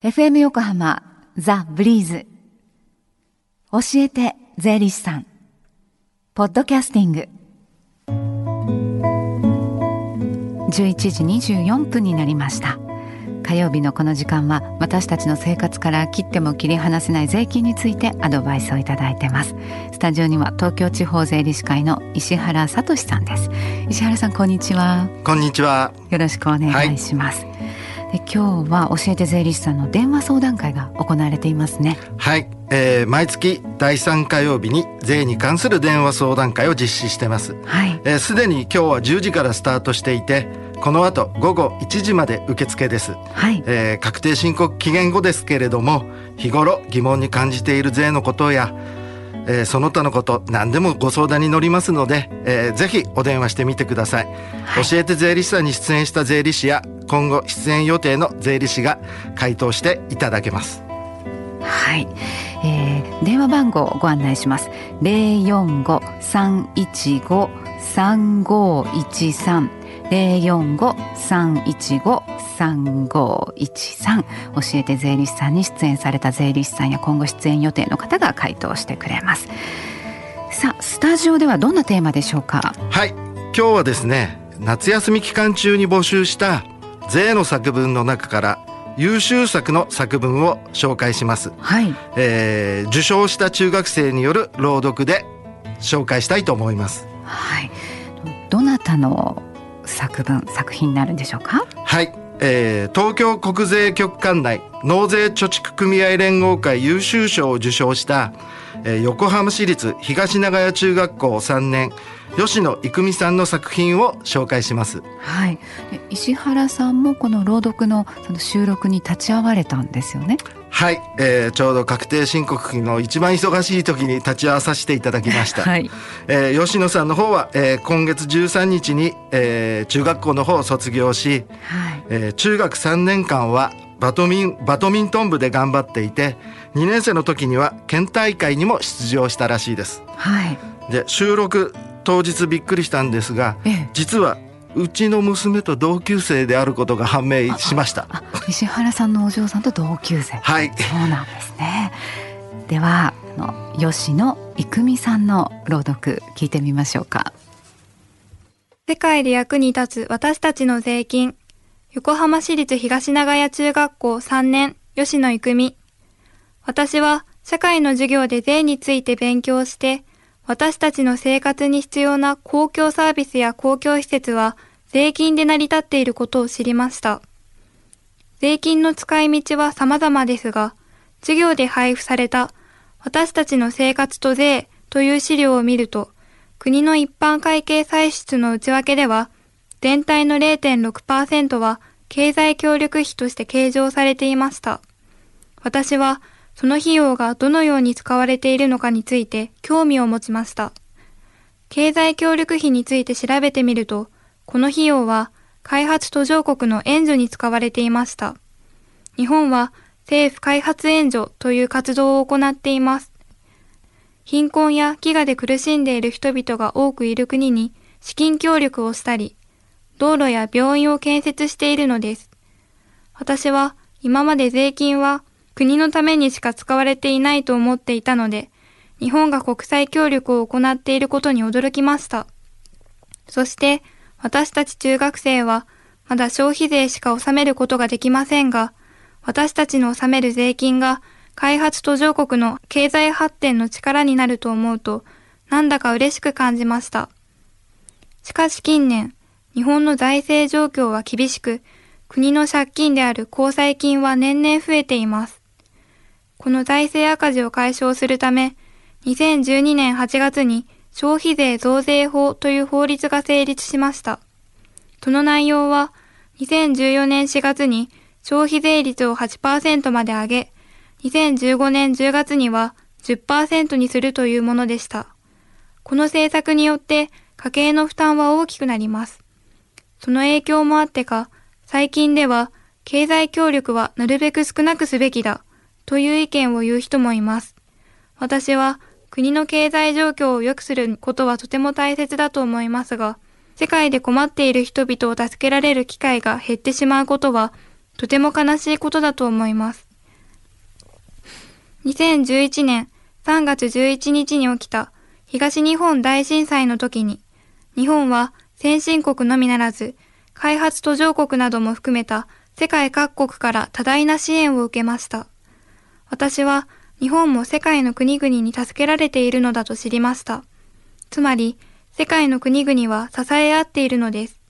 FM 横浜ザ・ブリーズ。教えて税理士さん。ポッドキャスティング。11時24分になりました。火曜日のこの時間は私たちの生活から切っても切り離せない税金についてアドバイスをいただいてます。スタジオには東京地方税理士会の石原聡さんです。石原さんこんにちは。こんにちは。よろしくお願いします、はいで今日は教えて税理士さんの電話相談会が行われていますね。はい、えー、毎月第3火曜日に税に関する電話相談会を実施してます。はい。すで、ー、に今日は10時からスタートしていてこの後午後1時まで受付です、はい。えー、確定申告期限後ですけれども日頃疑問に感じている税のことやえー、その他のこと何でもご相談に乗りますので、えー、ぜひお電話してみてください、はい、教えて税理士さんに出演した税理士や今後出演予定の税理士が回答していただけます。はい、えー、電話番号をご案内します。零四五三一五三五一三。零四五三一五三五一三。教えて税理士さんに出演された税理士さんや今後出演予定の方が回答してくれます。さあスタジオではどんなテーマでしょうか？はい。今日はですね夏休み期間中に募集した税の作文の中から優秀作の作文を紹介します、はい。えー、受賞した中学生による朗読で紹介したいと思います。はい。どなたの作文作品になるんでしょうか？はい、えー、東京国税局管内納税貯蓄組合連合会優秀賞を受賞した、えー、横浜市立東長屋中学校3年吉野郁美さんの作品を紹介します。はい。石原さんもこの朗読のその収録に立ち会われたんですよね？はい、えー、ちょうど確定申告期の一番忙しい時に立ち会わさせていただきました。はい。えー、吉野さんの方は、えー、今月13日に、えー、中学校の方を卒業し、はい、えー、中学3年間はバドミンバドミントン部で頑張っていて2年生の時には県大会にも出場したらしいです。はい、で収録当日びっくりしたんですが、ええ、実はうちの娘と同級生であることが判明しました。石原さんのお嬢さんと同級生。はい。そうなんですね。ではの吉野郁美さんの朗読聞いてみましょうか。世界で役に立つ私たちの税金横浜市立東長屋中学校3年吉野郁美私は社会の授業で税について勉強して私たちの生活に必要な公共サービスや公共施設は税金で成り立っていることを知りました。税金の使い道は様々ですが、授業で配布された私たちの生活と税という資料を見ると、国の一般会計歳出の内訳では、全体の0.6%は経済協力費として計上されていました。私はその費用がどのように使われているのかについて興味を持ちました。経済協力費について調べてみると、この費用は開発途上国の援助に使われていました。日本は政府開発援助という活動を行っています。貧困や飢餓で苦しんでいる人々が多くいる国に資金協力をしたり、道路や病院を建設しているのです。私は今まで税金は国のためにしか使われていないと思っていたので、日本が国際協力を行っていることに驚きました。そして、私たち中学生は、まだ消費税しか納めることができませんが、私たちの納める税金が開発途上国の経済発展の力になると思うと、なんだか嬉しく感じました。しかし近年、日本の財政状況は厳しく、国の借金である公債金は年々増えています。この財政赤字を解消するため、2012年8月に消費税増税法という法律が成立しました。その内容は、2014年4月に消費税率を8%まで上げ、2015年10月には10%にするというものでした。この政策によって家計の負担は大きくなります。その影響もあってか、最近では経済協力はなるべく少なくすべきだという意見を言う人もいます。私は国の経済状況を良くすることはとても大切だと思いますが、世界で困っている人々を助けられる機会が減ってしまうことはとても悲しいことだと思います。2011年3月11日に起きた東日本大震災の時に、日本は先進国のみならず、開発途上国なども含めた世界各国から多大な支援を受けました。私は日本も世界の国々に助けられているのだと知りました。つまり、世界の国々は支え合っているのです。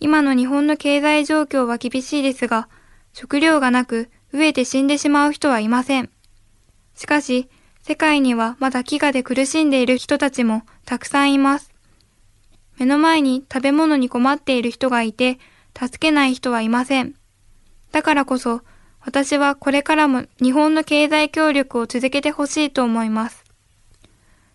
今の日本の経済状況は厳しいですが、食料がなく飢えて死んでしまう人はいません。しかし、世界にはまだ飢餓で苦しんでいる人たちもたくさんいます。目の前に食べ物に困っている人がいて、助けない人はいません。だからこそ、私はこれからも日本の経済協力を続けてほしいと思います。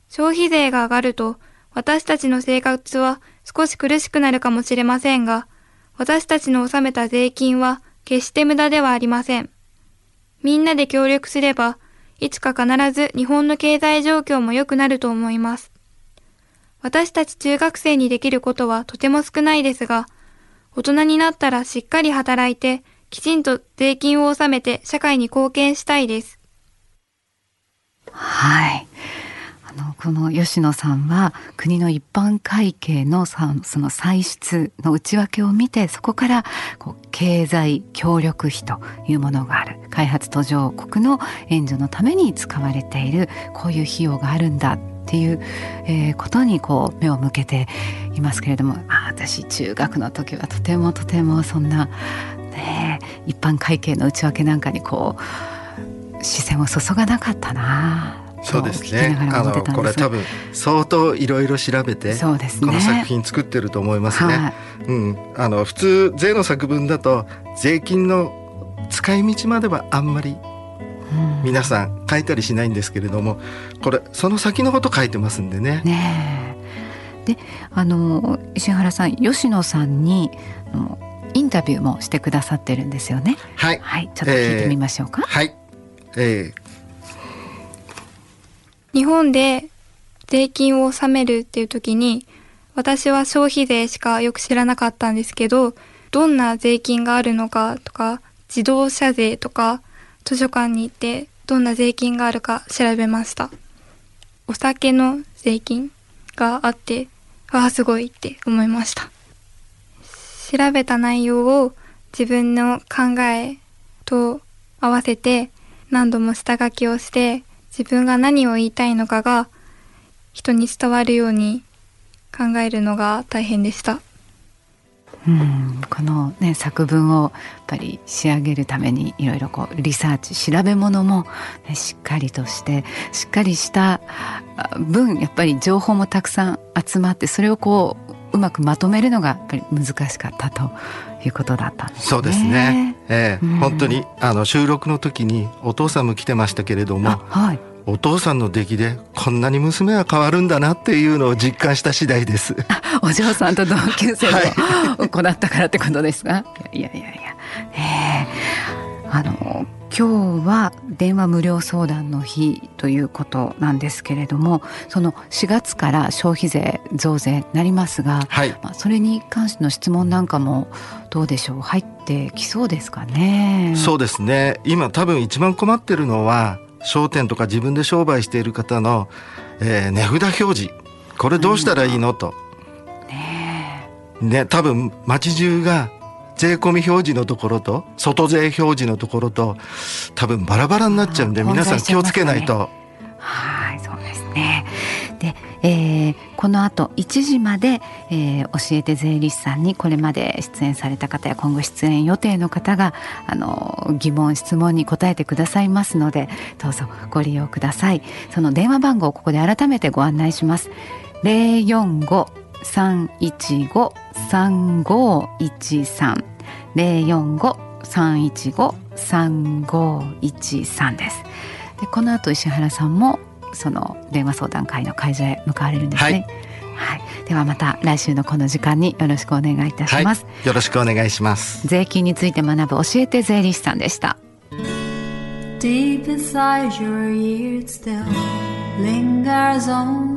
消費税が上がると、私たちの生活は少し苦しくなるかもしれませんが、私たちの納めた税金は決して無駄ではありません。みんなで協力すれば、いつか必ず日本の経済状況も良くなると思います。私たち中学生にできることはとても少ないですが、大人になったらしっかり働いて、きちんと税金を納めて社会に貢献したいです。はい。あの、この吉野さんは国の一般会計のその歳出の内訳を見て、そこからこう経済協力費というものがある。開発途上国の援助のために使われている、こういう費用があるんだっていう、えー、ことにこう目を向けていますけれどもあ私中学の時はとてもとてもそんな、ね、一般会計の内訳なんかにこう視線を注がなかったな。そうですね。あのこれ多分相当いろいろ調べて、ね、この作品作ってると思いますね。はい、うん、あの普通税の作文だと税金の使い道まではあんまり皆さん書いたりしないんですけれどもこれその先のこと書いてますんでね。ねであの石原さん吉野さんにインタビューもしてくださってるんですよね。はい、はい、ちょっと聞いてみましょうか。えー、はい、えー、日本で税金を納めるっていう時に私は消費税しかよく知らなかったんですけどどんな税金があるのかとか自動車税とか図書館に行ってどんな税金があるか調べました。お酒の税金があって、ああ、すごいって思いました。調べた内容を自分の考えと合わせて何度も下書きをして自分が何を言いたいのかが人に伝わるように考えるのが大変でした。うん、この、ね、作文をやっぱり仕上げるためにいろいろこうリサーチ調べ物も、ね、しっかりとしてしっかりした分やっぱり情報もたくさん集まってそれをこううまくまとめるのがやっぱり難しかったということだったんですね。そうですね。ええーうん、本当にあの収録の時にお父さんも来てましたけれども、はい、お父さんの出来でこんなに娘は変わるんだなっていうのを実感した次第です。お嬢さんと同級生の子だったからってことですか？いやいやいや。えー、あの今日は電話無料相談の日ということなんですけれどもその4月から消費税増税なりますが、はい、まあ、それに関しての質問なんかもどうでしょう？入ってきそうですかね？そうですね今多分一番困ってるのは商店とか自分で商売している方の、えー、値札表示。これどうしたらいいのと。ねね多分町中が税込み表示のところと外税表示のところと多分バラバラになっちゃうんで皆さん気をつけないと。はいそうですね。で、えー、この後1時まで、えー、教えて税理士さんにこれまで出演された方や今後出演予定の方があの疑問質問に答えてくださいますのでどうぞご利用ください。その電話番号をここで改めてご案内します。045-315-3513 045-315-3513です。でこの後石原さんもその電話相談会の会場へ向かわれるんですね。はい、はい、ではまた来週のこの時間によろしくお願いいたします、はい、よろしくお願いします。税金について学ぶ教えて税理士さんでした。Deep inside your ears still lingers on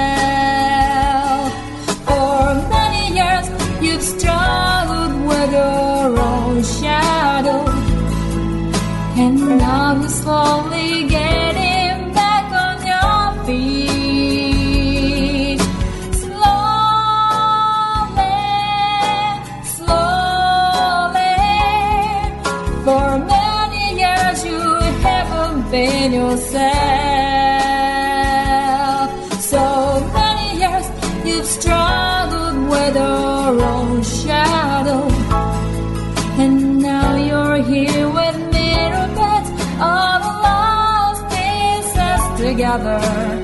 Yourself. So many years you've struggled with your own shadow. And now you're here with me, all the lost pieces together.